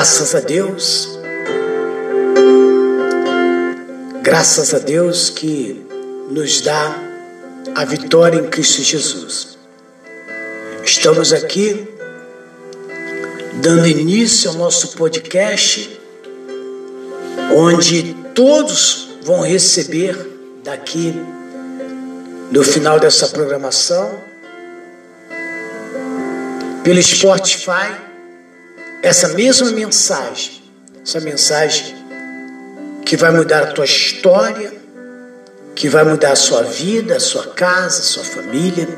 Graças a Deus, graças a Deus que nos dá a vitória em Cristo Jesus. Estamos aqui dando início ao nosso podcast, onde todos vão receber daqui no final dessa programação pelo Spotify essa mesma mensagem, essa mensagem que vai mudar a tua história, que vai mudar a sua vida, a sua casa, a sua família.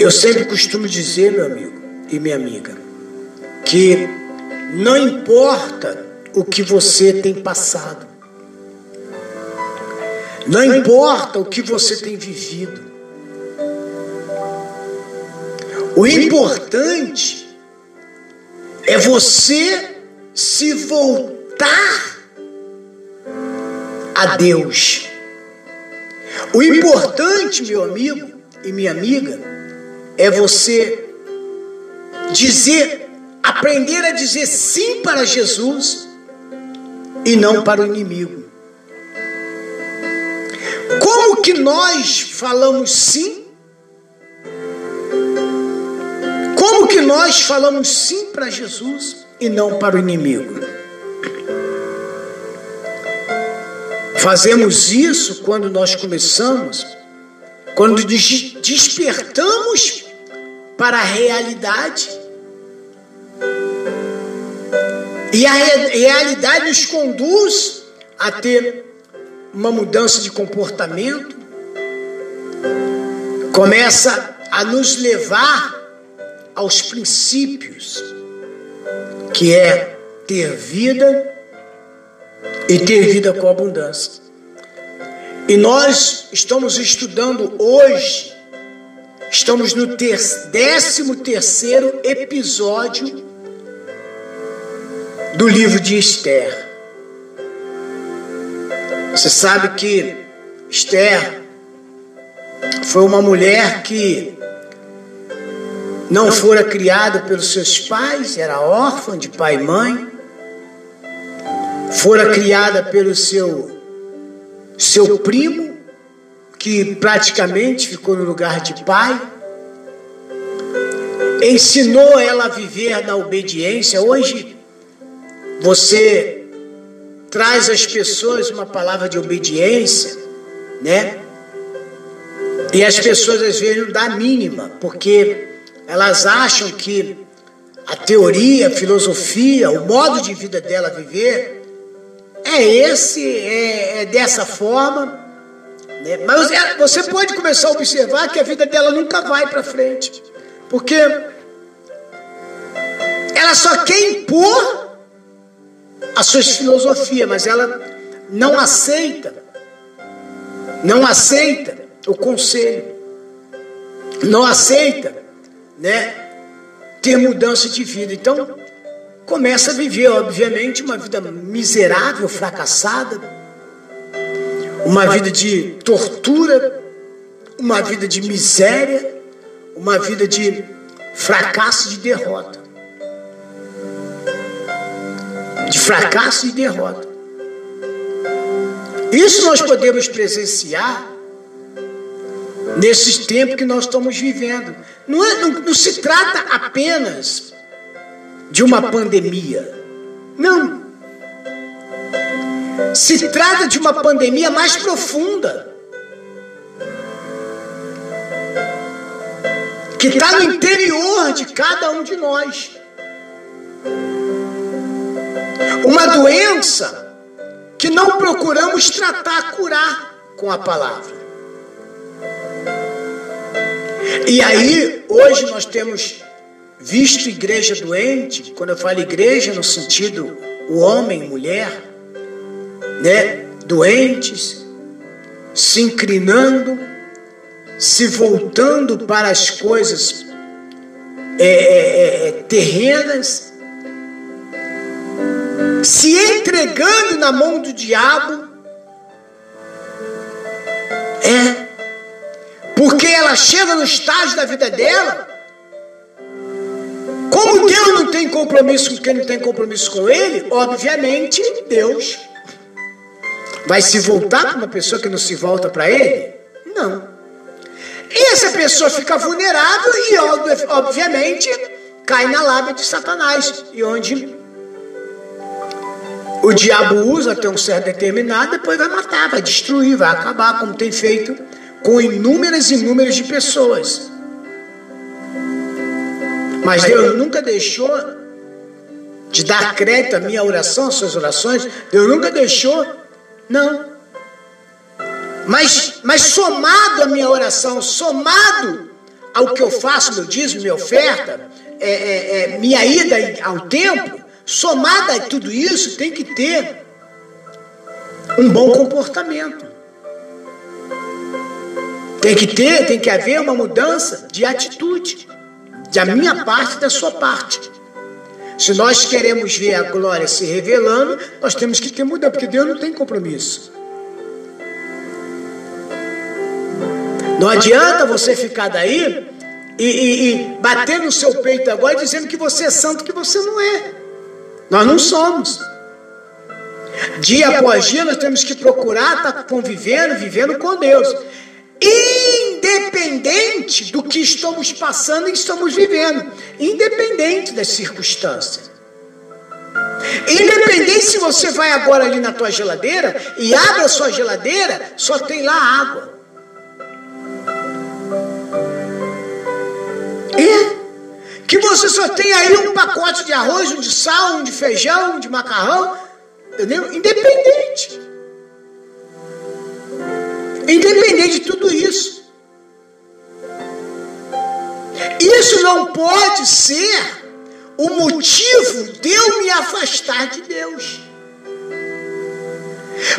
Eu sempre costumo dizer, meu amigo e minha amiga, que não importa o que você tem passado, não importa o que você tem vivido, O importante é você se voltar a Deus. O importante, meu amigo e minha amiga, é você dizer, aprender a dizer sim para Jesus e não para o inimigo. Como que nós falamos sim Como que nós falamos sim para Jesus e não para o inimigo? Fazemos isso quando nós começamos, quando despertamos para a realidade. E a realidade nos conduz a ter uma mudança de comportamento, começa a nos levar aos princípios, que é ter vida e ter vida com abundância. E nós estamos estudando hoje, estamos no ter, 13 terceiro episódio do livro de Esther. Você sabe que Esther foi uma mulher que não fora criada pelos seus pais, era órfã de pai e mãe, fora criada pelo seu seu primo, que praticamente ficou no lugar de pai, ensinou ela a viver na obediência. Hoje você traz às pessoas uma palavra de obediência, né? E as pessoas às vezes não dá mínima, porque elas acham que a teoria, a filosofia, o modo de vida dela viver é esse, é, é dessa forma. Né? Mas você pode começar a observar que a vida dela nunca vai para frente, porque ela só quer impor as suas filosofias, mas ela não aceita, não aceita o conselho, não aceita né, ter mudança de vida. Então, começa a viver, obviamente, uma vida miserável, fracassada, uma vida de tortura, uma vida de miséria, uma vida de fracasso e de derrota. De fracasso e derrota. Isso nós podemos presenciar nesses tempos que nós estamos vivendo. Não, é, não, não se trata apenas de uma pandemia. Não. Se trata de uma pandemia mais profunda. Que está no interior de cada um de nós. Uma doença que não procuramos tratar, curar com a palavra. E aí, hoje nós temos visto igreja doente, quando eu falo igreja no sentido o homem, mulher, né, doentes, se inclinando, se voltando para as coisas é, é, é, é terrenas, se entregando na mão do diabo, é, porque ela chega no estágio da vida dela como Deus não tem compromisso com quem não tem compromisso com Ele, obviamente Deus vai se voltar para uma pessoa que não se volta para Ele? Não. E essa pessoa fica vulnerável e, obviamente, cai na lábia de Satanás. E onde o diabo usa até um certo determinado, depois vai matar, vai destruir, vai acabar, como tem feito com inúmeras e inúmeras de pessoas. Mas Deus nunca deixou de dar crédito à minha oração, às suas orações. Deus nunca deixou, não. Mas, mas somado à minha oração, somado ao que eu faço, meu dízimo, minha oferta, é, é, é, minha ida ao templo, somada a tudo isso, tem que ter um bom comportamento. Tem que ter, tem que haver uma mudança de atitude da minha parte e da sua parte. Se nós queremos ver a glória se revelando, nós temos que ter mudança, porque Deus não tem compromisso. Não adianta você ficar daí e, e, e, bater no seu peito agora dizendo que você é santo, que você não é. Nós não somos. Dia após dia nós temos que procurar estar convivendo, vivendo com Deus independente do que estamos passando e estamos vivendo, independente das circunstâncias. Independente se você vai agora ali na tua geladeira e abre a sua geladeira, só tem lá água. E que você só tem aí um pacote de arroz, um de sal, um de feijão, um de macarrão, entendeu? Independente. Independente de tudo isso. Isso não pode ser o motivo de eu me afastar de Deus.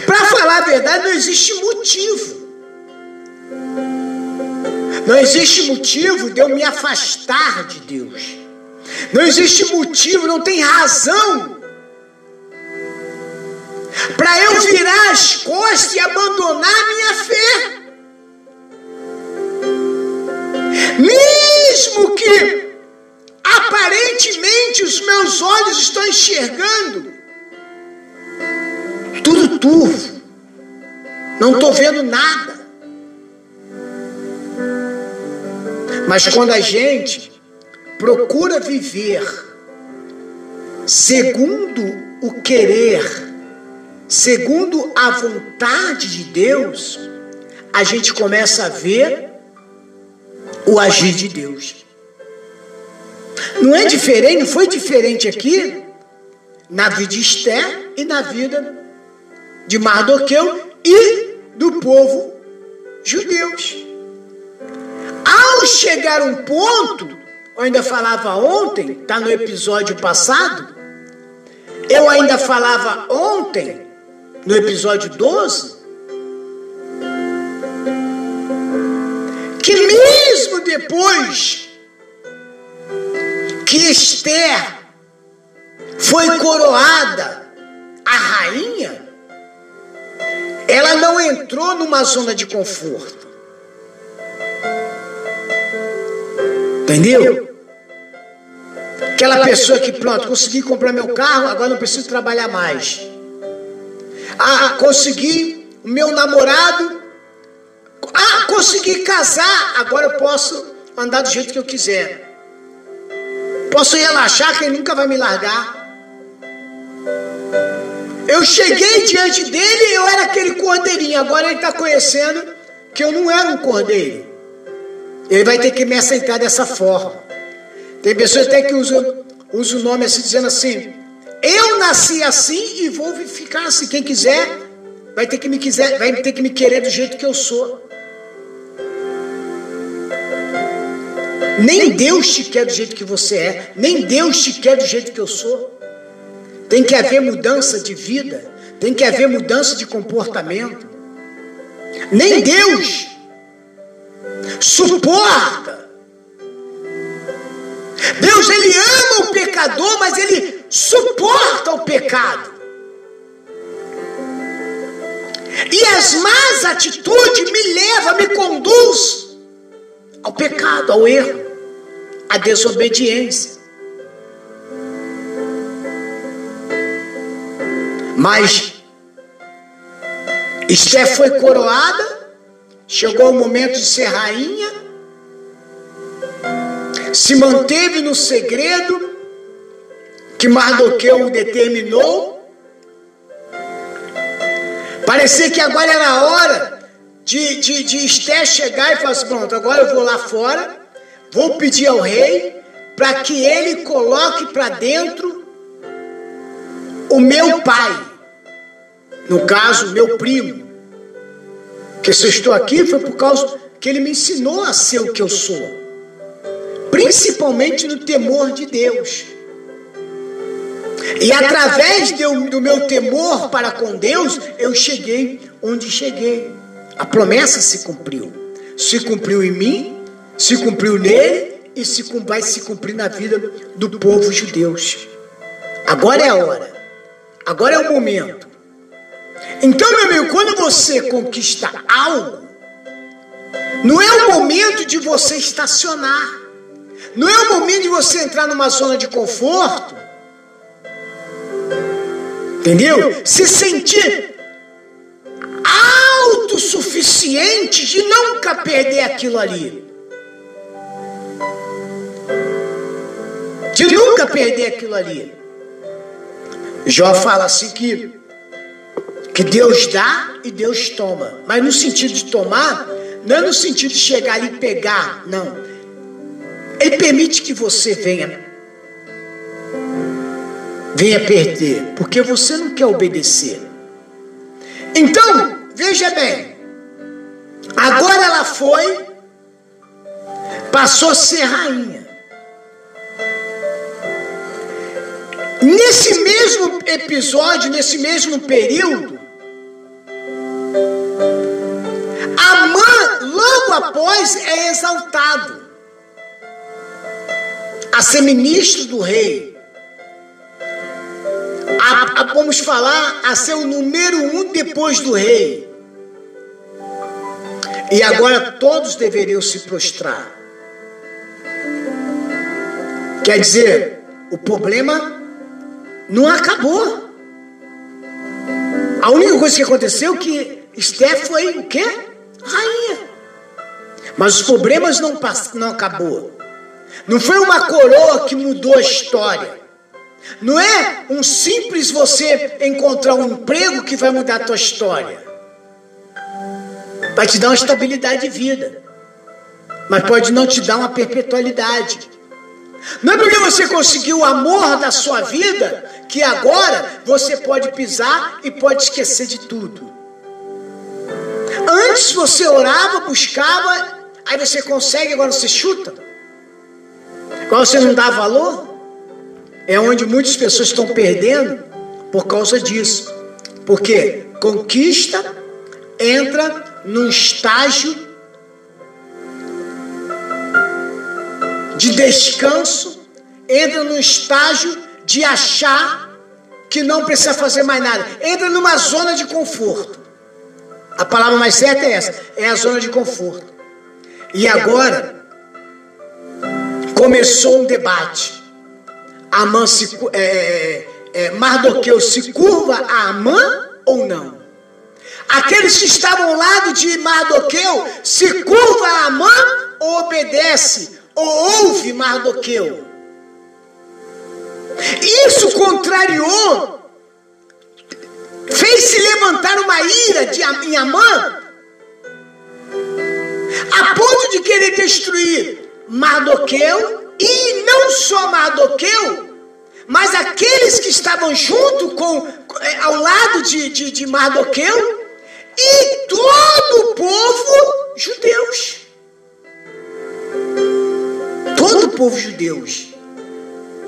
Para falar a verdade, não existe motivo. Não existe motivo de eu me afastar de Deus. Não existe motivo, não tem razão para eu virar as costas e abandonar a minha fé. Mesmo que aparentemente os meus olhos estão enxergando tudo turvo, não estou vendo nada. Mas quando a gente procura viver segundo o querer segundo a vontade de Deus, a gente começa a ver o agir de Deus. Não é diferente, não foi diferente aqui na vida de Esther e na vida de Mardoqueu e do povo judeus. Ao chegar um ponto, eu ainda falava ontem, está no episódio passado, eu ainda falava ontem no episódio 12, que mesmo depois que Esther foi coroada a rainha, ela não entrou numa zona de conforto. Entendeu? Aquela pessoa que, pronto, consegui comprar meu carro, agora não preciso trabalhar mais ah, consegui o meu namorado, ah, consegui casar, agora eu posso andar do jeito que eu quiser. Posso relaxar que ele nunca vai me largar. Eu cheguei diante dele e eu era aquele cordeirinho. Agora ele está conhecendo que eu não era um cordeiro. Ele vai ter que me aceitar dessa forma. Tem pessoas até que usam, usam o nome assim, dizendo assim: eu nasci assim e vou ficar assim. Quem quiser vai ter que me quiser, vai ter que me querer do jeito que eu sou. Nem Deus te quer do jeito que você é, nem Deus te quer do jeito que eu sou. Tem que haver mudança de vida, tem que haver mudança de comportamento. Nem Deus suporta. Deus ele ama o pecador, mas ele suporta o pecado. E as más atitudes me levam, me conduz ao pecado, ao erro, à desobediência. Mas Esté foi coroada, chegou o momento de ser rainha, se manteve no segredo que Mardoqueu determinou. Parecia que agora era a hora de, de, de Esté chegar e falar assim: pronto, agora eu vou lá fora, vou pedir ao rei para que ele coloque para dentro o meu pai. No caso, meu primo. Que se eu estou aqui foi por causa que ele me ensinou a ser o que eu sou. Principalmente no temor de Deus. E através do meu temor para com Deus, eu cheguei onde cheguei. A promessa se cumpriu. Se cumpriu em mim, se cumpriu nele e se vai se cumprir na vida do povo judeu. Agora é a hora. Agora é o momento. Então, meu amigo, quando você conquista algo, não é o momento de você estacionar. Não é o momento de você entrar numa zona de conforto. Entendeu? Se sentir autossuficiente de nunca perder aquilo ali. De nunca perder aquilo ali. Jó fala assim que que Deus dá e Deus toma. Mas no sentido de tomar, não é no sentido de chegar ali e pegar, não. Ele permite que você venha venha perder, porque você não quer obedecer. Então, veja bem. Agora ela foi passou a ser rainha. Nesse mesmo episódio, nesse mesmo período, Amã, logo após, é exaltado a ser ministro do rei. A, a, vamos falar, a ser o número um depois do rei. E agora todos deveriam se prostrar. Quer dizer, o problema não acabou. A única coisa que aconteceu é que Esther foi o quê? Rainha. Mas os problemas não, não acabou. Não foi uma coroa que mudou a história. Não é um simples você encontrar um emprego que vai mudar a tua história. Vai te dar uma estabilidade de vida. Mas pode não te dar uma perpetualidade. Não é porque você conseguiu o amor da sua vida que agora você pode pisar e pode esquecer de tudo. Antes você orava, buscava, aí você consegue, agora você chuta. Agora você não dá valor. É onde muitas pessoas estão perdendo por causa disso. Porque conquista entra num estágio de descanso, entra num estágio de achar que não precisa fazer mais nada, entra numa zona de conforto. A palavra mais certa é essa: é a zona de conforto. E agora começou um debate. Amã se, é, é, é, Mardoqueu se curva a Amã ou não? Aqueles que estavam ao lado de Mardoqueu se curva a Amã ou obedece ou ouve Mardoqueu? Isso contrariou fez-se levantar uma ira de, em Amã, a ponto de querer destruir Mardoqueu, e não só Mardoqueu, mas aqueles que estavam junto com, eh, ao lado de, de, de Mardoqueu, e todo o povo judeus. povo judeu.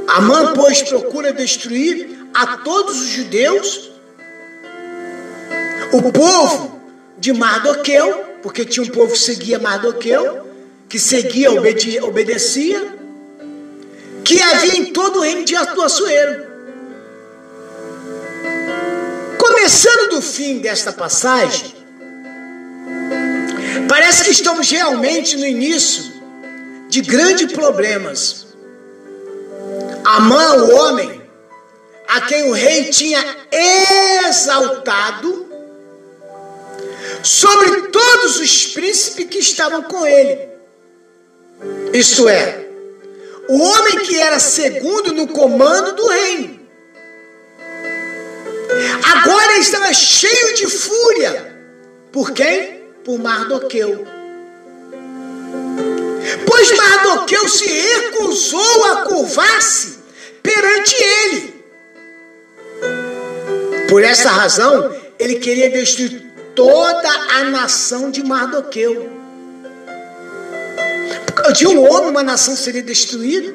Amã, pois, procura destruir a todos os judeus, o povo de Mardoqueu, porque tinha um povo que seguia Mardoqueu, que seguia, obede obedecia, que havia em todo o reino de Atuaçoeiro. Começando do fim desta passagem, parece que estamos realmente no início de grandes problemas. Amã, o homem, a quem o rei tinha exaltado sobre todos os príncipes que estavam com ele. Isto é, o homem que era segundo no comando do reino. Agora estava cheio de fúria. Por quem? Por Mardoqueu. Pois Mardoqueu se recusou a curvar-se perante ele. Por essa razão, ele queria destruir toda a nação de Mardoqueu. De um homem, uma nação seria destruída.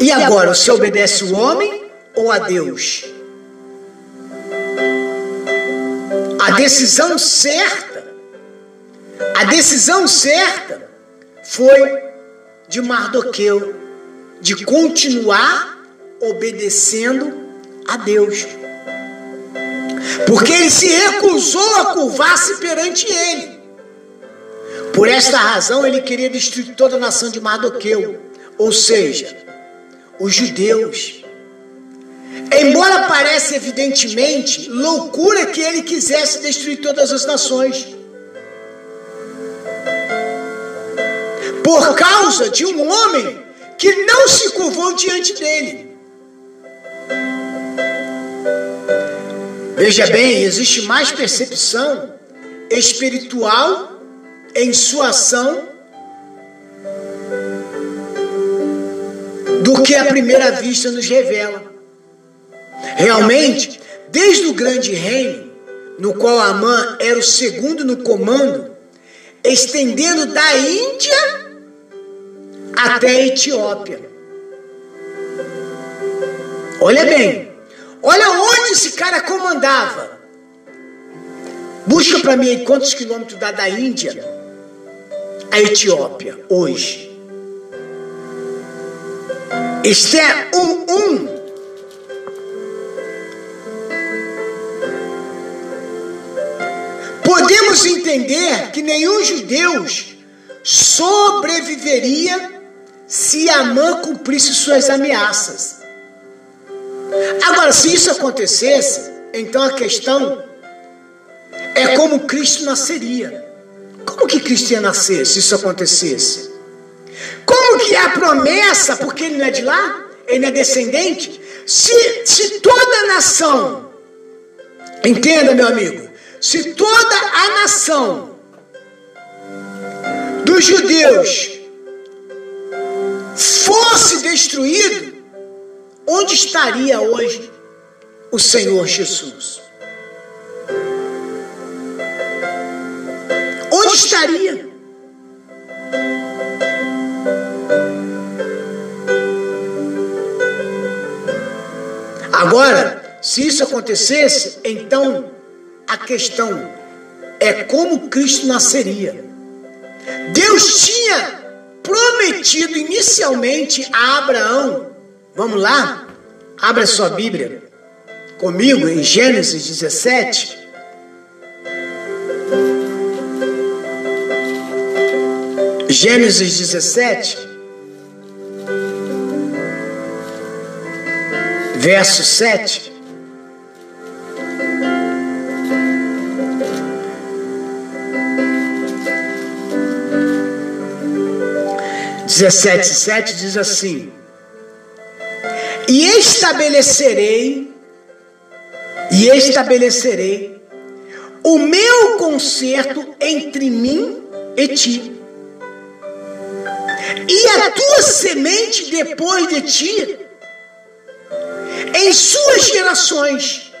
E agora, você obedece o homem ou a Deus? A decisão certa, a decisão certa foi de Mardoqueu, de continuar obedecendo a Deus. Porque ele se recusou a curvar-se perante ele. Por esta razão, ele queria destruir toda a nação de Mardoqueu, ou seja, os judeus. Embora pareça evidentemente loucura que ele quisesse destruir todas as nações. Por causa de um homem que não se curvou diante dele. Veja bem, existe mais percepção espiritual em sua ação do que a primeira vista nos revela. Realmente, desde o grande reino, no qual Amã era o segundo no comando, estendendo da Índia até a Etiópia. Olha bem, olha onde esse cara comandava. Busca para mim quantos quilômetros dá da Índia a Etiópia hoje. Este é um. Podemos entender que nenhum judeu sobreviveria se Amã cumprisse suas ameaças. Agora, se isso acontecesse, então a questão é como Cristo nasceria. Como que Cristo ia nascer se isso acontecesse? Como que a promessa, porque ele não é de lá, ele não é descendente, se, se toda a nação, entenda meu amigo, se toda a nação dos judeus fosse destruído, onde estaria hoje o Senhor Jesus? Agora, se isso acontecesse, então a questão é como Cristo nasceria. Deus tinha prometido inicialmente a Abraão, vamos lá, abra sua Bíblia comigo em Gênesis 17. Gênesis 17, verso 7. Dezessete, sete diz assim: E estabelecerei, e estabelecerei o meu conserto entre mim e ti e a tua semente depois de ti, em suas gerações,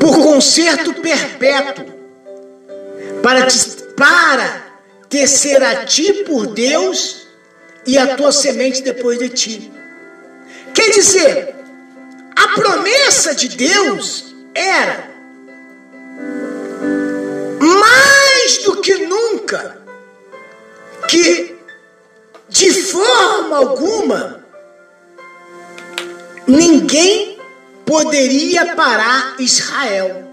por conserto perpétuo, para te, para tecer a ti por Deus e a tua semente depois de ti. Quer dizer, a promessa de Deus era mais do que nunca que de forma alguma ninguém poderia parar Israel.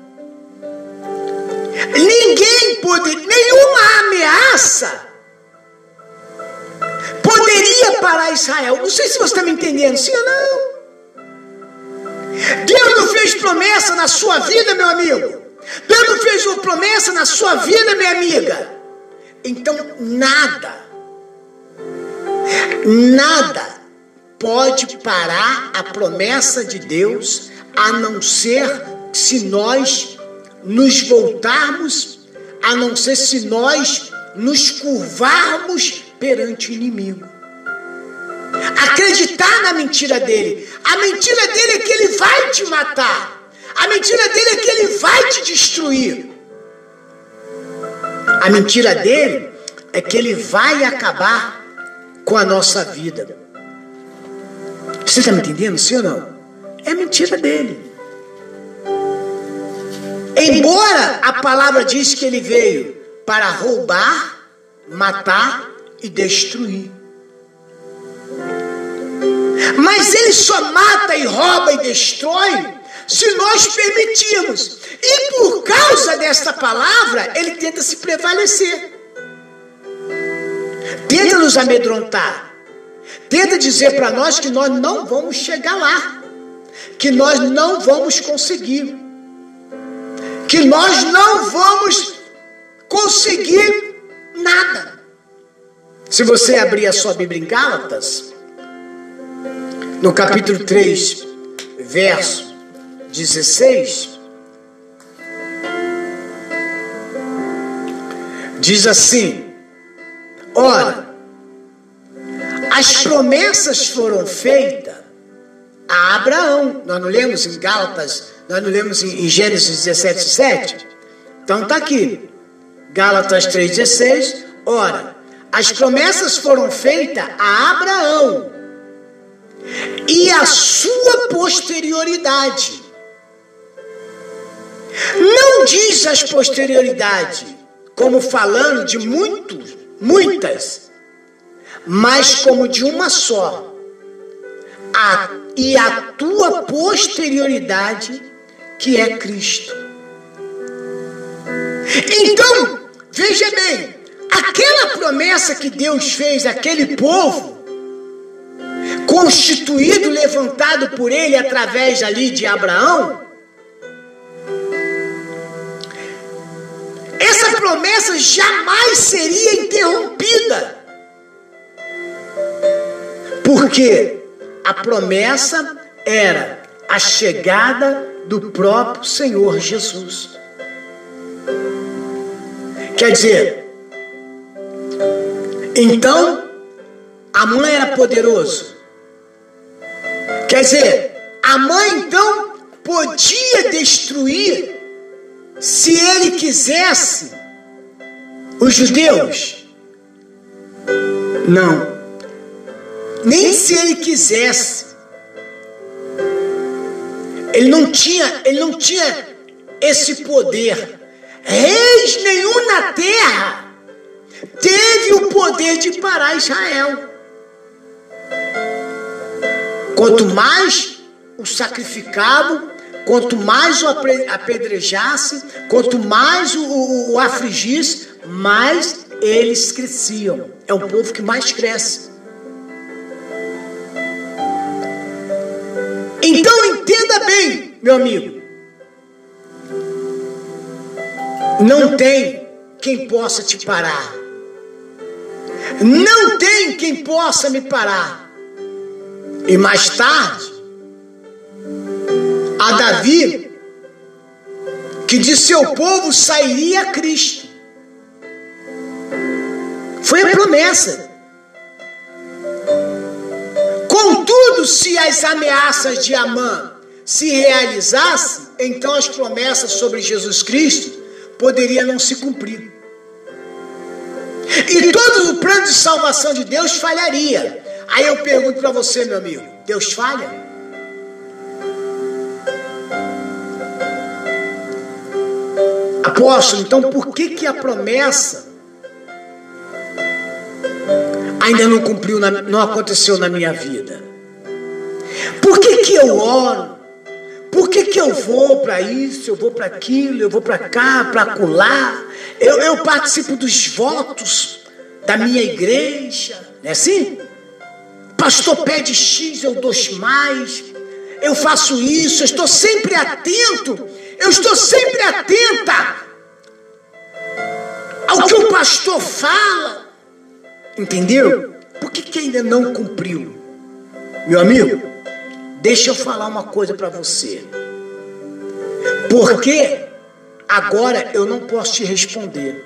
Ninguém poderia, nenhuma ameaça poderia parar Israel. Não sei se você está me entendendo, sim ou não. Deus não fez promessa na sua vida, meu amigo. Deus não fez uma promessa na sua vida, minha amiga. Então, nada, nada pode parar a promessa de Deus, a não ser se nós nos voltarmos, a não ser se nós nos curvarmos perante o inimigo. Acreditar na mentira dele. A mentira dele é que ele vai te matar. A mentira dele é que ele vai te destruir. A mentira dele é que ele vai acabar com a nossa vida. Você está me entendendo, sim ou não? É mentira dele. Embora a palavra diz que ele veio para roubar, matar e destruir. Mas ele só mata e rouba e destrói se nós permitirmos. E por causa desta palavra, ele tenta se prevalecer. Tenta nos amedrontar. Tenta dizer para nós que nós não vamos chegar lá. Que nós não vamos conseguir. Que nós não vamos conseguir nada. Se você abrir a sua Bíblia em Gálatas, no capítulo 3, verso 16, diz assim: Ora, as promessas foram feitas a Abraão. Nós não lemos em Gálatas, nós não lemos em Gênesis 17, 7? Então está aqui, Gálatas 3,16. Ora, as promessas foram feitas a Abraão e a sua posterioridade. Não diz as posterioridade como falando de muitos, muitas, mas como de uma só. A, e a tua posterioridade, que é Cristo. Então, veja bem, aquela promessa que Deus fez àquele povo, constituído, levantado por ele através ali de Abraão, essa promessa jamais seria interrompida. Porque a promessa era a chegada do próprio Senhor Jesus. Quer dizer, então a mãe era poderoso. Quer dizer, a mãe então podia destruir se ele quisesse os judeus. Não. Nem se ele quisesse. Ele não tinha, ele não tinha esse poder. Reis nenhum na terra teve o poder de parar Israel. Quanto mais o sacrificavam, quanto mais o apedrejasse, quanto mais o, o, o afligisse, mais eles cresciam. É o povo que mais cresce. Então entenda bem, meu amigo. Não tem quem possa te parar. Não tem quem possa me parar. E mais tarde, a Davi, que de seu povo sairia Cristo. Foi a promessa. Contudo, se as ameaças de Amã se realizassem, então as promessas sobre Jesus Cristo poderia não se cumprir. E todo o plano de salvação de Deus falharia. Aí eu pergunto para você, meu amigo: Deus falha? Apóstolo, então por que, que a promessa ainda não cumpriu, na, não aconteceu na minha vida? Por que, que eu oro? Por que, que eu vou para isso, eu vou para aquilo, eu vou para cá, para acolá? Eu, eu participo dos votos da minha igreja, não é assim? Pastor pede X, eu dou mais. Eu faço isso, eu estou sempre atento. Eu estou sempre atenta ao que o pastor fala. Entendeu? Por que, que ainda não cumpriu? Meu amigo, deixa eu falar uma coisa para você. Porque agora eu não posso te responder.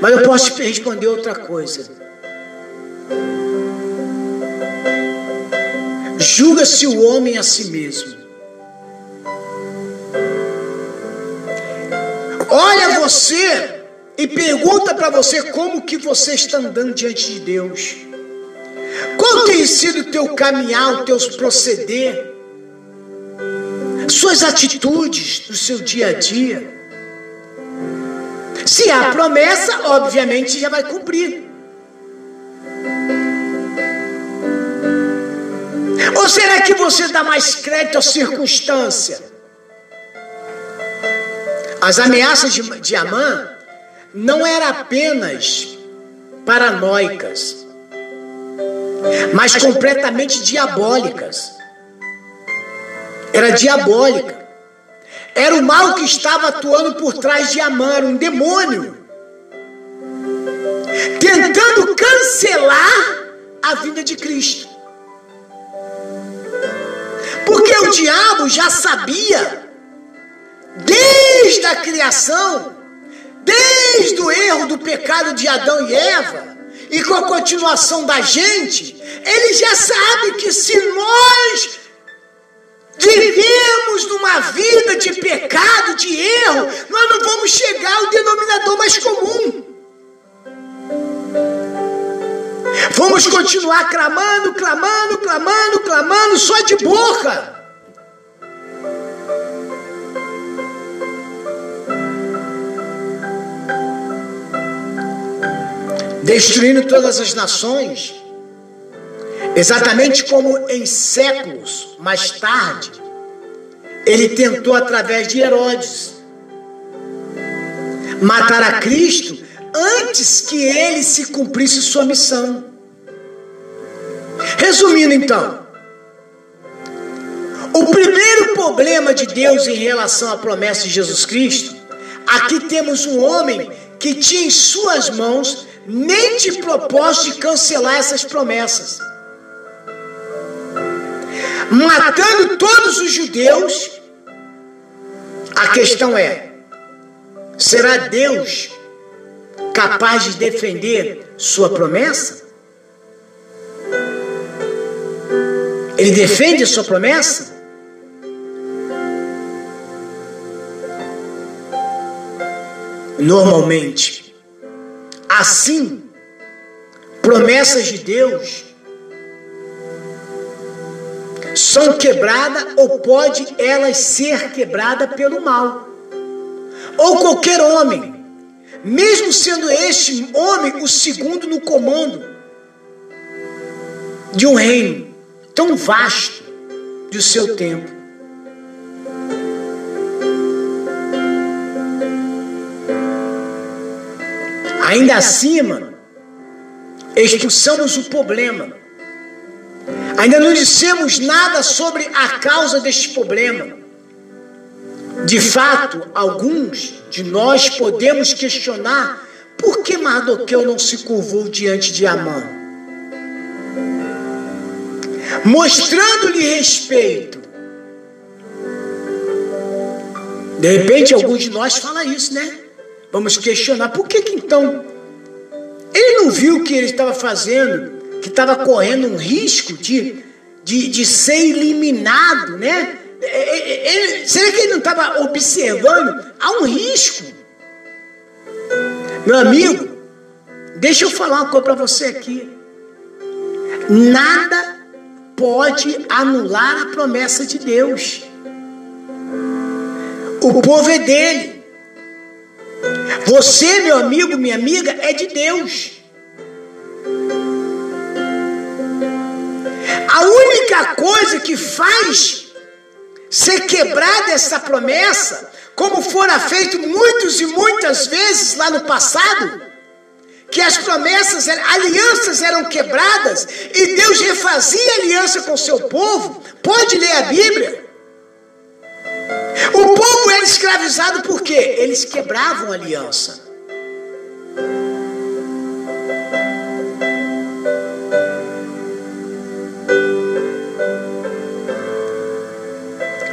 Mas eu posso te responder outra coisa. Julga-se o homem a si mesmo. Olha você e pergunta para você como que você está andando diante de Deus. Qual tem sido o teu caminhar, o teu proceder, suas atitudes do seu dia a dia? Se há promessa, obviamente já vai cumprir. Ou será que você dá mais crédito à circunstância? As ameaças de, de Amã não eram apenas paranoicas, mas completamente diabólicas. Era diabólica. Era o mal que estava atuando por trás de Amã, era um demônio. Tentando cancelar a vinda de Cristo. Porque o diabo já sabia, desde a criação, desde o erro do pecado de Adão e Eva, e com a continuação da gente, ele já sabe que se nós vivemos numa vida de pecado, de erro, nós não vamos chegar ao denominador mais comum. Vamos continuar clamando, clamando, clamando, clamando, só de boca. Destruindo todas as nações, exatamente como em séculos mais tarde, ele tentou através de Herodes matar a Cristo antes que ele se cumprisse sua missão. Resumindo então, o primeiro problema de Deus em relação à promessa de Jesus Cristo, aqui temos um homem que tinha em suas mãos nem de propósito de cancelar essas promessas. Matando todos os judeus, a questão é: será Deus capaz de defender sua promessa? Ele defende a sua promessa? Normalmente, Assim, promessas de Deus são quebradas ou pode elas ser quebrada pelo mal. Ou qualquer homem, mesmo sendo este homem o segundo no comando de um reino tão vasto de seu tempo. Ainda acima, expulsamos o problema. Ainda não dissemos nada sobre a causa deste problema. De fato, alguns de nós podemos questionar por que Mardoqueu não se curvou diante de Amã? Mostrando-lhe respeito. De repente, alguns de nós falam isso, né? Vamos questionar por que, que então ele não viu que ele estava fazendo, que estava correndo um risco de, de, de ser eliminado, né? Ele, é, é, é, será que ele não estava observando? Há um risco. Meu amigo, Deixa eu falar uma coisa para você aqui. Nada pode anular a promessa de Deus. O povo é dele. Você, meu amigo, minha amiga, é de Deus. A única coisa que faz ser quebrada essa promessa, como fora feito muitos e muitas vezes lá no passado, que as promessas, alianças eram quebradas e Deus refazia aliança com seu povo. Pode ler a Bíblia. O povo era escravizado por quê? Eles quebravam aliança.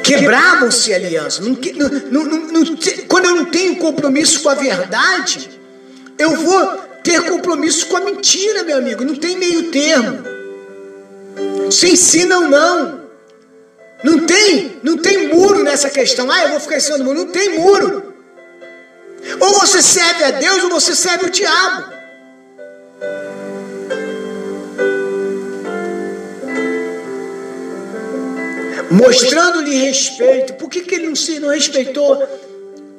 Quebravam-se alianças. quando eu não tenho compromisso com a verdade, eu vou ter compromisso com a mentira, meu amigo. Não tem meio termo. Se ensinam não. Não tem, não tem muro nessa questão. Ah, eu vou ficar ensinando muro. Não tem muro. Ou você serve a Deus ou você serve o diabo. Mostrando-lhe respeito. Por que, que ele não, se, não respeitou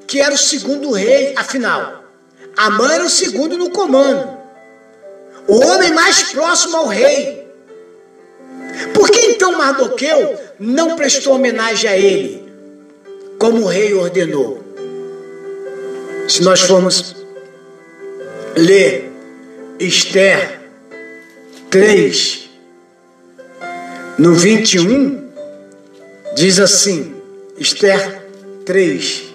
que era o segundo rei? Afinal, Amã era o segundo no comando. O homem mais próximo ao rei. Por que então Mardoqueu não prestou homenagem a ele, como o rei ordenou? Se nós formos ler Esther 3, no 21, diz assim: Esther 3,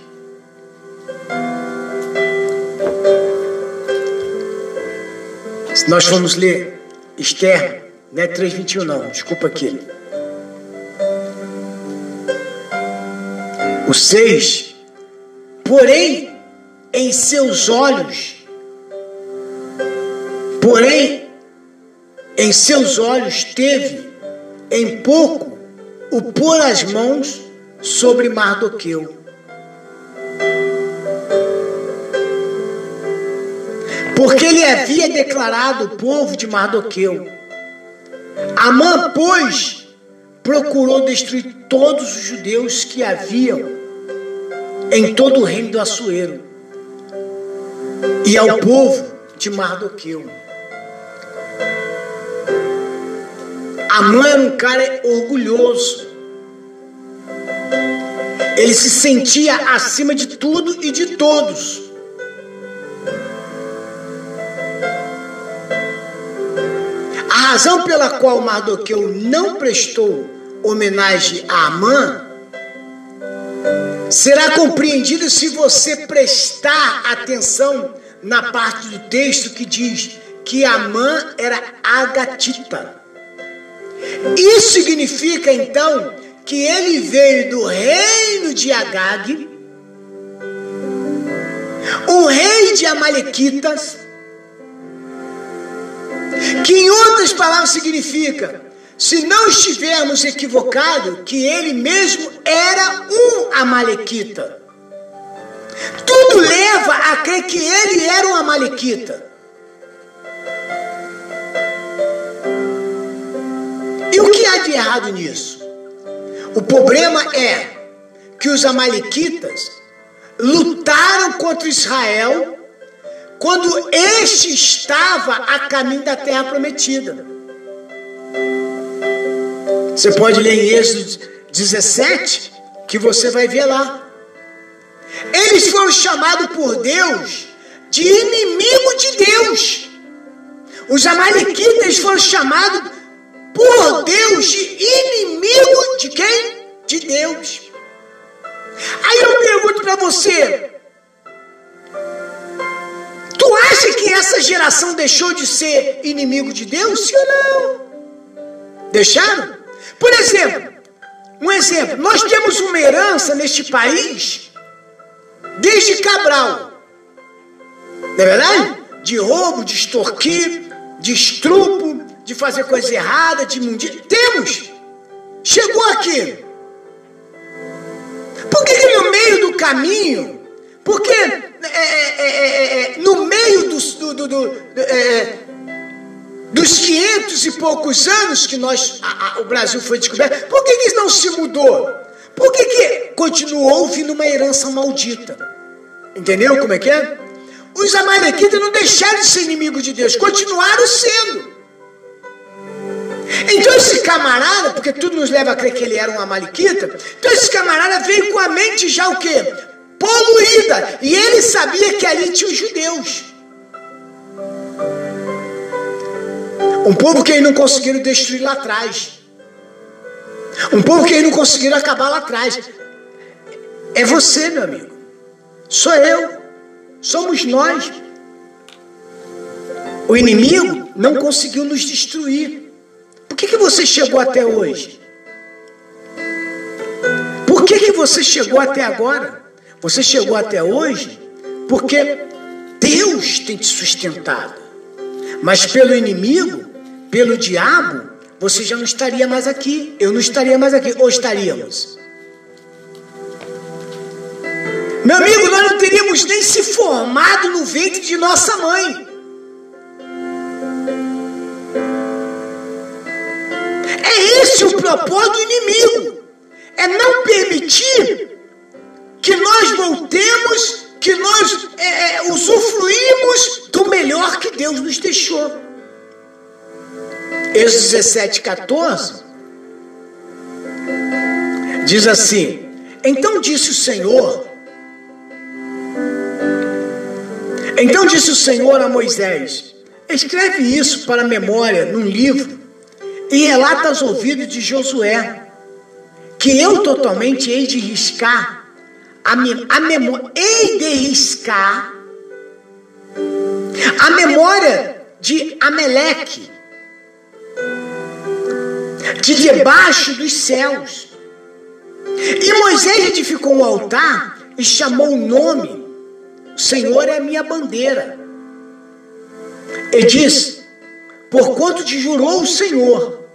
Se nós formos ler Esther, não é 3,21 não, desculpa aqui. O 6, porém em seus olhos, porém em seus olhos teve em pouco o pôr as mãos sobre Mardoqueu porque ele havia declarado o povo de Mardoqueu. Amã, pois, procurou destruir todos os judeus que haviam em todo o reino do Assuero e ao povo de Mardoqueu. Amã era um cara orgulhoso. Ele se sentia acima de tudo e de todos. razão pela qual Mardoqueu não prestou homenagem a Amã será compreendida se você prestar atenção na parte do texto que diz que Amã era agatita. Isso significa então que ele veio do reino de Agag, o rei de Amalequitas, que em outras palavras significa, se não estivermos equivocados, que ele mesmo era um amalequita. Tudo leva a crer que ele era um amalequita. E o que há de errado nisso? O problema é que os amalequitas lutaram contra Israel quando este estava a caminho da terra prometida. Você pode ler em Êxodo 17, que você vai ver lá. Eles foram chamados por Deus de inimigo de Deus. Os amalequitas foram chamados por Deus de inimigo de quem? De Deus. Aí eu pergunto para você: Tu acha que essa geração deixou de ser inimigo de Deus? Sim ou não? Deixaram? Por exemplo, um exemplo, nós temos uma herança neste país desde Cabral. Não é verdade? De roubo, de extorquir, de estrupo, de fazer coisa errada, de mundir. Temos. Chegou aqui. Por que, que no meio do caminho? Porque é, no meio dos, do, do, do, dos 500 e poucos anos que nós, a, a, o Brasil foi descoberto, por que, que não se mudou? Por que, que continuou vindo uma herança maldita? Entendeu como é que é? Os amalequitas não deixaram de ser inimigos de Deus, continuaram sendo. Então esse camarada, porque tudo nos leva a crer que ele era um amalequita, então esse camarada veio com a mente já o quê? Poluída. E ele sabia que ali tinha os judeus. Um povo que eles não conseguiram destruir lá atrás. Um povo que eles não conseguiram acabar lá atrás. É você, meu amigo. Sou eu. Somos nós. O inimigo não conseguiu nos destruir. Por que, que você chegou até hoje? Por que, que você chegou até agora? Você chegou até hoje porque Deus tem te sustentado. Mas pelo inimigo, pelo diabo, você já não estaria mais aqui. Eu não estaria mais aqui. Ou estaríamos? Meu amigo, nós não teríamos nem se formado no ventre de nossa mãe. É esse o propósito do inimigo. É não permitir que nós voltemos, que nós é, é, usufruímos do melhor que Deus nos deixou. Êxodo 17, 14 diz assim: Então disse o Senhor Então disse o Senhor a Moisés: Escreve isso para a memória num livro e relata aos ouvidos de Josué, que eu totalmente hei de riscar a, me, a memória, hei de riscar a memória de Ameleque de debaixo dos céus. E Moisés edificou um altar e chamou o nome Senhor é minha bandeira. E diz: Porquanto te jurou o Senhor,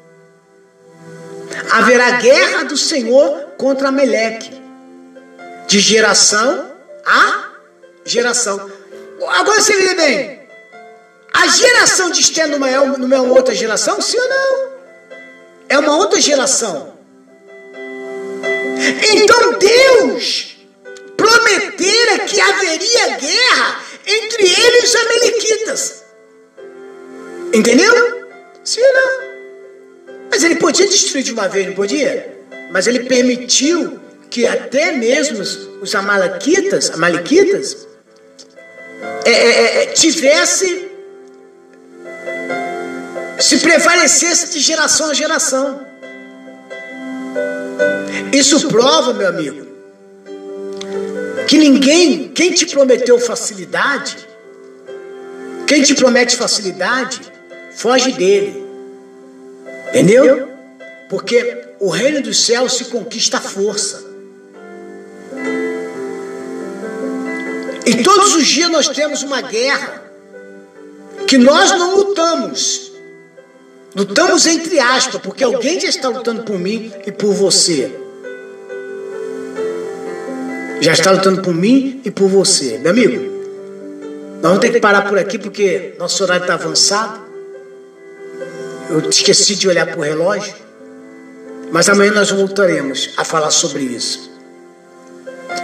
haverá guerra do Senhor contra Meleque, de geração a geração. Agora você vê bem, a geração de Esther não é, uma outra geração? Sim ou não? É uma outra geração. Então Deus prometera que haveria guerra entre ele e os amalequitas. Entendeu? Sim ou não? Mas ele podia destruir de uma vez, não podia? Mas ele permitiu que até mesmo os amalequitas, amalequitas é, é, é, tivesse se prevalecesse de geração a geração. Isso prova, meu amigo, que ninguém, quem te prometeu facilidade, quem te promete facilidade, foge dele. Entendeu? Porque o reino dos céus se conquista à força. E todos os dias nós temos uma guerra que nós não lutamos. Lutamos entre aspas, porque alguém já está lutando por mim e por você já está lutando por mim e por você. Meu amigo, nós vamos ter que parar por aqui porque nosso horário está avançado. Eu esqueci de olhar para o relógio. Mas amanhã nós voltaremos a falar sobre isso.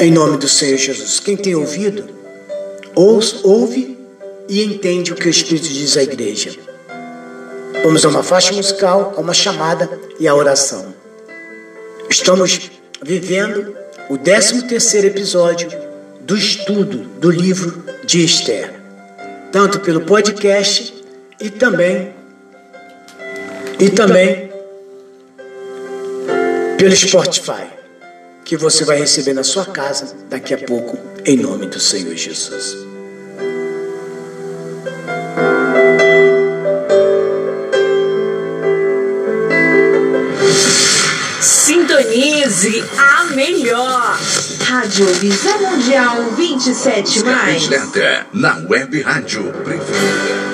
Em nome do Senhor Jesus. Quem tem ouvido, ouve e entende o que o Espírito diz à igreja. Vamos a uma faixa musical, a uma chamada e a oração. Estamos vivendo o 13 terceiro episódio do estudo do livro de Esther, tanto pelo podcast e também e também pelo Spotify, que você vai receber na sua casa daqui a pouco, em nome do Senhor Jesus. Sintonize a melhor. Rádio Visão Mundial 27 mais. na web rádio preferida.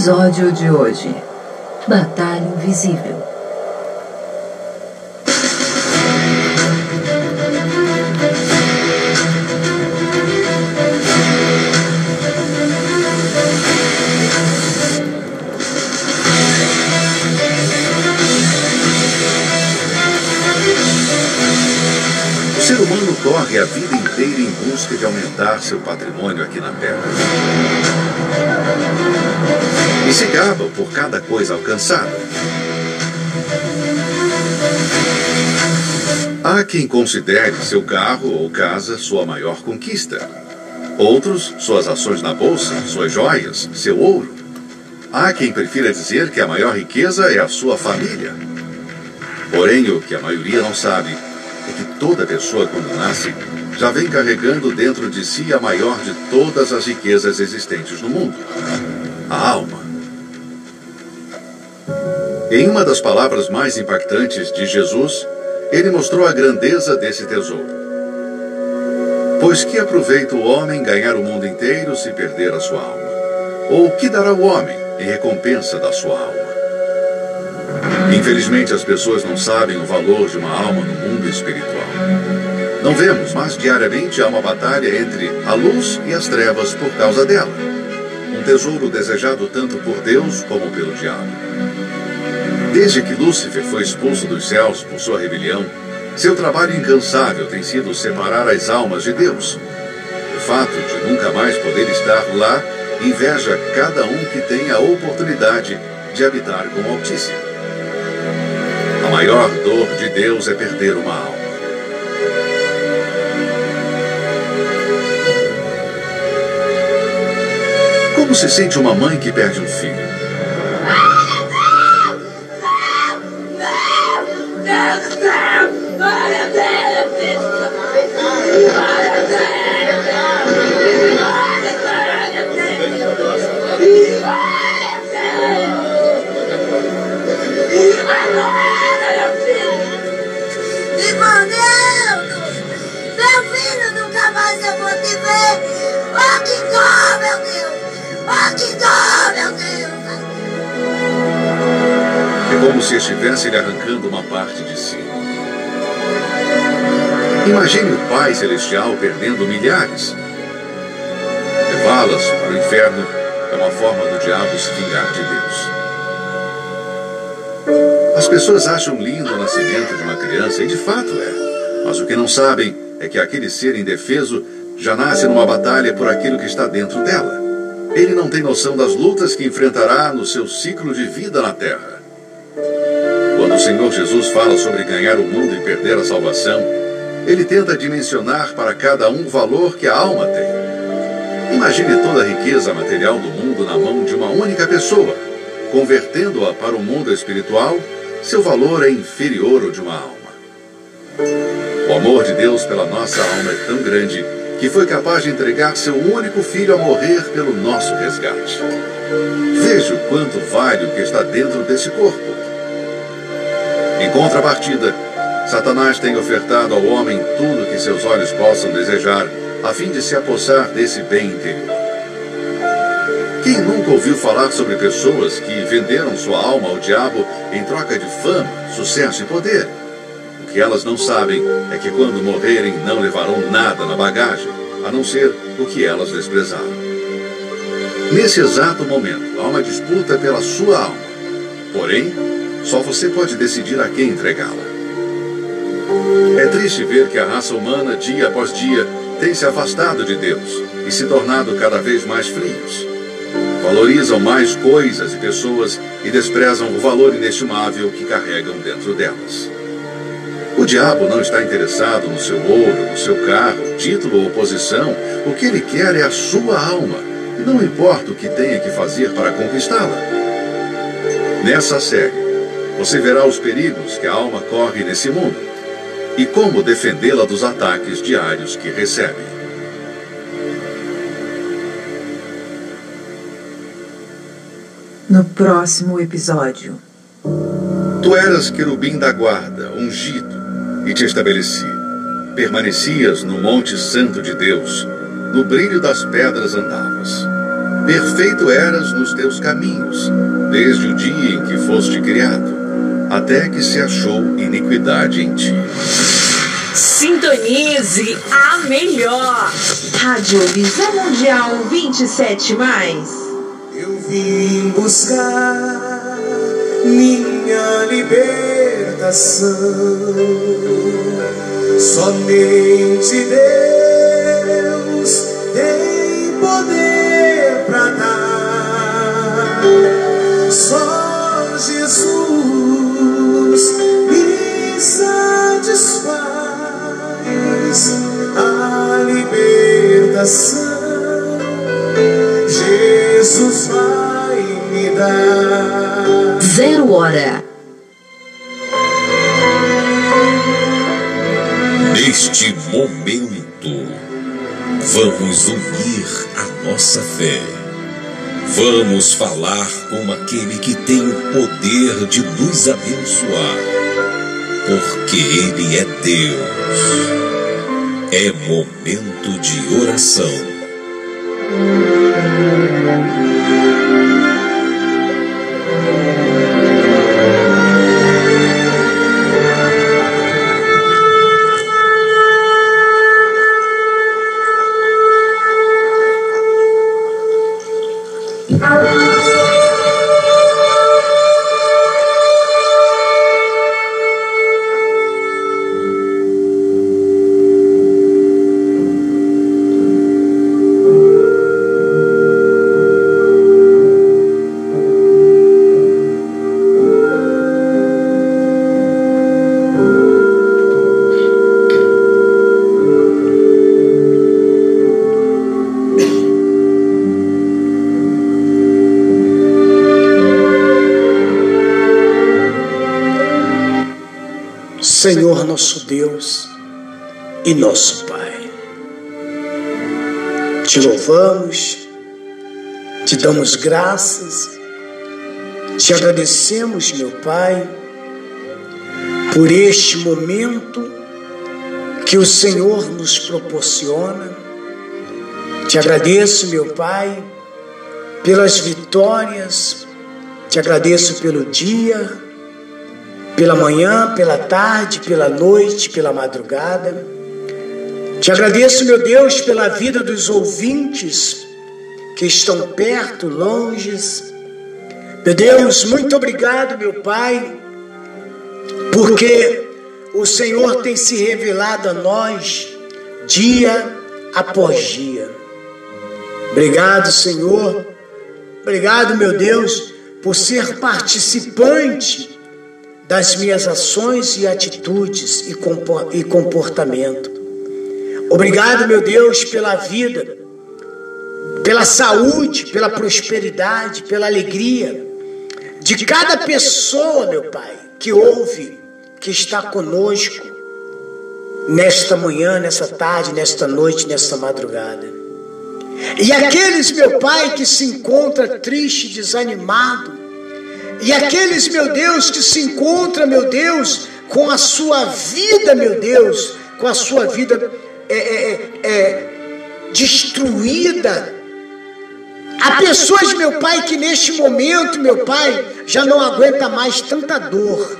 Episódio de hoje: Batalha Invisível. O ser humano corre a vida inteira em busca de aumentar seu patrimônio aqui na Terra. E se gaba por cada coisa alcançada. Há quem considere seu carro ou casa sua maior conquista. Outros, suas ações na bolsa, suas joias, seu ouro. Há quem prefira dizer que a maior riqueza é a sua família. Porém, o que a maioria não sabe é que toda pessoa, quando nasce, já vem carregando dentro de si a maior de todas as riquezas existentes no mundo: a alma. Em uma das palavras mais impactantes de Jesus, ele mostrou a grandeza desse tesouro. Pois que aproveita o homem ganhar o mundo inteiro se perder a sua alma? Ou que dará o homem em recompensa da sua alma? Infelizmente, as pessoas não sabem o valor de uma alma no mundo espiritual. Não vemos, mas diariamente há uma batalha entre a luz e as trevas por causa dela. Um tesouro desejado tanto por Deus como pelo diabo. Desde que Lúcifer foi expulso dos céus por sua rebelião, seu trabalho incansável tem sido separar as almas de Deus. O fato de nunca mais poder estar lá inveja cada um que tem a oportunidade de habitar com o Altíssimo. A maior dor de Deus é perder uma alma. Como se sente uma mãe que perde um filho? Mais eu vou te ver. Oh, que meu Deus. Oh, que dor, como se estivesse lhe arrancando uma parte de si. Imagine o Pai Celestial perdendo milhares. Levá-las para o inferno é uma forma do diabo se vingar de Deus. As pessoas acham lindo o nascimento de uma criança, e de fato é. Mas o que não sabem é que aquele ser indefeso já nasce numa batalha por aquilo que está dentro dela. Ele não tem noção das lutas que enfrentará no seu ciclo de vida na Terra. Quando o Senhor Jesus fala sobre ganhar o mundo e perder a salvação, ele tenta dimensionar para cada um o valor que a alma tem. Imagine toda a riqueza material do mundo na mão de uma única pessoa. Convertendo-a para o mundo espiritual, seu valor é inferior ao de uma alma. O amor de Deus pela nossa alma é tão grande que foi capaz de entregar seu único filho a morrer pelo nosso resgate. Veja o quanto vale o que está dentro desse corpo. Em contrapartida, Satanás tem ofertado ao homem tudo que seus olhos possam desejar, a fim de se apossar desse bem interior. Quem nunca ouviu falar sobre pessoas que venderam sua alma ao diabo em troca de fama, sucesso e poder? O que elas não sabem é que quando morrerem não levarão nada na bagagem, a não ser o que elas desprezaram. Nesse exato momento, há uma disputa pela sua alma. Porém, só você pode decidir a quem entregá-la. É triste ver que a raça humana, dia após dia, tem se afastado de Deus e se tornado cada vez mais frios. Valorizam mais coisas e pessoas e desprezam o valor inestimável que carregam dentro delas. O diabo não está interessado no seu ouro, no seu carro, título ou posição. O que ele quer é a sua alma. E não importa o que tenha que fazer para conquistá-la. Nessa série, você verá os perigos que a alma corre nesse mundo e como defendê-la dos ataques diários que recebe. No próximo episódio. Tu eras querubim da guarda, ungido, e te estabeleci. Permanecias no Monte Santo de Deus, no brilho das pedras andavas. Perfeito eras nos teus caminhos, desde o dia em que foste criado, até que se achou iniquidade em ti. Sintonize a melhor. Rádio Visão Mundial 27 mais. Eu vim buscar minha libertação. Somente Deus tem poder para dar. Só libertação. Jesus vai me dar. Zero hora. Neste momento, vamos unir a nossa fé. Vamos falar com aquele que tem o poder de nos abençoar, porque Ele é Deus. É momento de oração. Senhor nosso Deus e nosso Pai. Te louvamos, te damos graças, te agradecemos, meu Pai, por este momento que o Senhor nos proporciona. Te agradeço, meu Pai, pelas vitórias, te agradeço pelo dia, pela manhã, pela tarde, pela noite, pela madrugada. Te agradeço, meu Deus, pela vida dos ouvintes que estão perto, longe. Meu Deus, muito obrigado, meu Pai, porque o Senhor tem se revelado a nós dia após dia. Obrigado, Senhor. Obrigado, meu Deus, por ser participante das minhas ações e atitudes e comportamento. Obrigado, meu Deus, pela vida, pela saúde, pela prosperidade, pela alegria de cada pessoa, meu Pai, que ouve, que está conosco nesta manhã, nessa tarde, nesta noite, nesta madrugada. E aqueles, meu Pai, que se encontra triste, desanimado, e aqueles, meu Deus, que se encontra, meu Deus, com a sua vida, meu Deus, com a sua vida é, é, é, destruída. Há pessoas, meu Pai, que neste momento, meu Pai, já não aguenta mais tanta dor,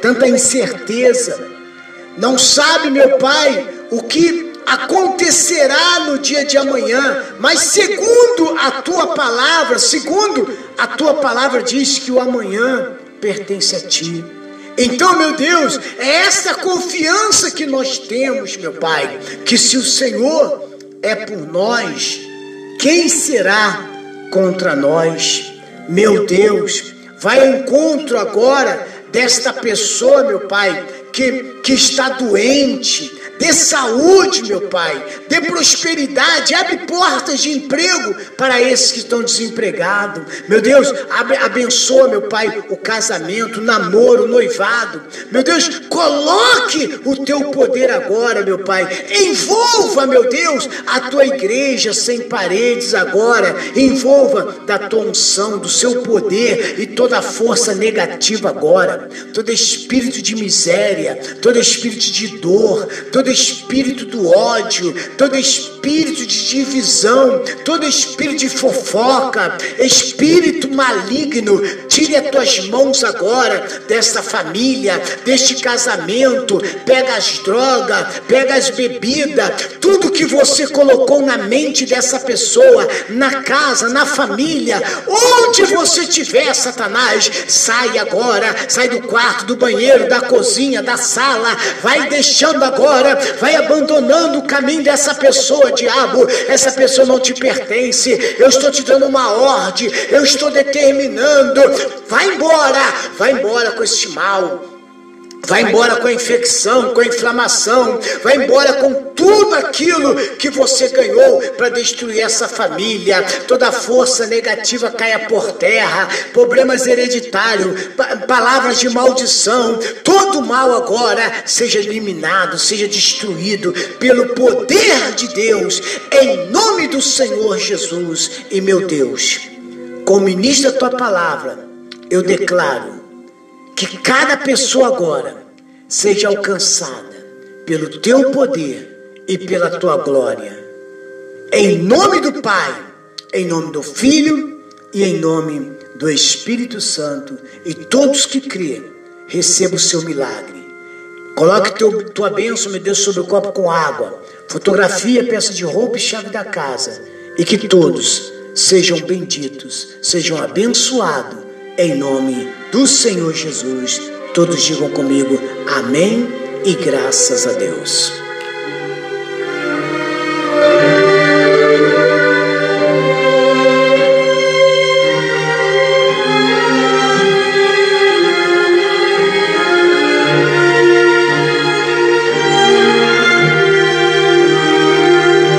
tanta incerteza. Não sabe, meu Pai, o que acontecerá no dia de amanhã, mas segundo a tua palavra, segundo a tua palavra diz que o amanhã pertence a ti. Então, meu Deus, é essa confiança que nós temos, meu Pai, que se o Senhor é por nós, quem será contra nós? Meu Deus, vai ao encontro agora desta pessoa, meu Pai, que, que está doente, dê saúde, meu Pai, dê prosperidade, abre portas de emprego para esses que estão desempregados. Meu Deus, abençoa, meu Pai, o casamento, o namoro, o noivado. Meu Deus, coloque o teu poder agora, meu Pai. Envolva, meu Deus, a tua igreja sem paredes agora. Envolva da tua unção, do seu poder e toda força negativa agora. Todo espírito de miséria, todo espírito de dor, todo espírito do ódio, todo espírito de divisão, todo espírito de fofoca, espírito maligno, tire as tuas mãos agora desta família, deste casamento, pega as drogas, pega as bebidas, tudo que você colocou na mente dessa pessoa, na casa, na família, onde você estiver, Satanás, sai agora, sai do quarto, do banheiro, da cozinha, da sala, vai deixando agora, vai abandonando o caminho dessa pessoa, diabo. Essa pessoa não te pertence. Eu estou te dando uma ordem, eu estou determinando. Vai embora, vai embora com este mal. Vai embora com a infecção, com a inflamação, vai embora com tudo aquilo que você ganhou para destruir essa família. Toda força negativa caia por terra, problemas hereditários, pa palavras de maldição, todo mal agora seja eliminado, seja destruído pelo poder de Deus, em nome do Senhor Jesus. E meu Deus, como ministra a tua palavra, eu declaro que cada pessoa agora seja alcançada pelo teu poder e pela tua glória. Em nome do Pai, em nome do Filho e em nome do Espírito Santo. E todos que crêem, recebam o seu milagre. Coloque teu, tua bênção, meu Deus, sobre o copo com água. Fotografia, peça de roupa e chave da casa. E que todos sejam benditos, sejam abençoados, em nome do Senhor Jesus. Todos digam comigo amém e graças a Deus.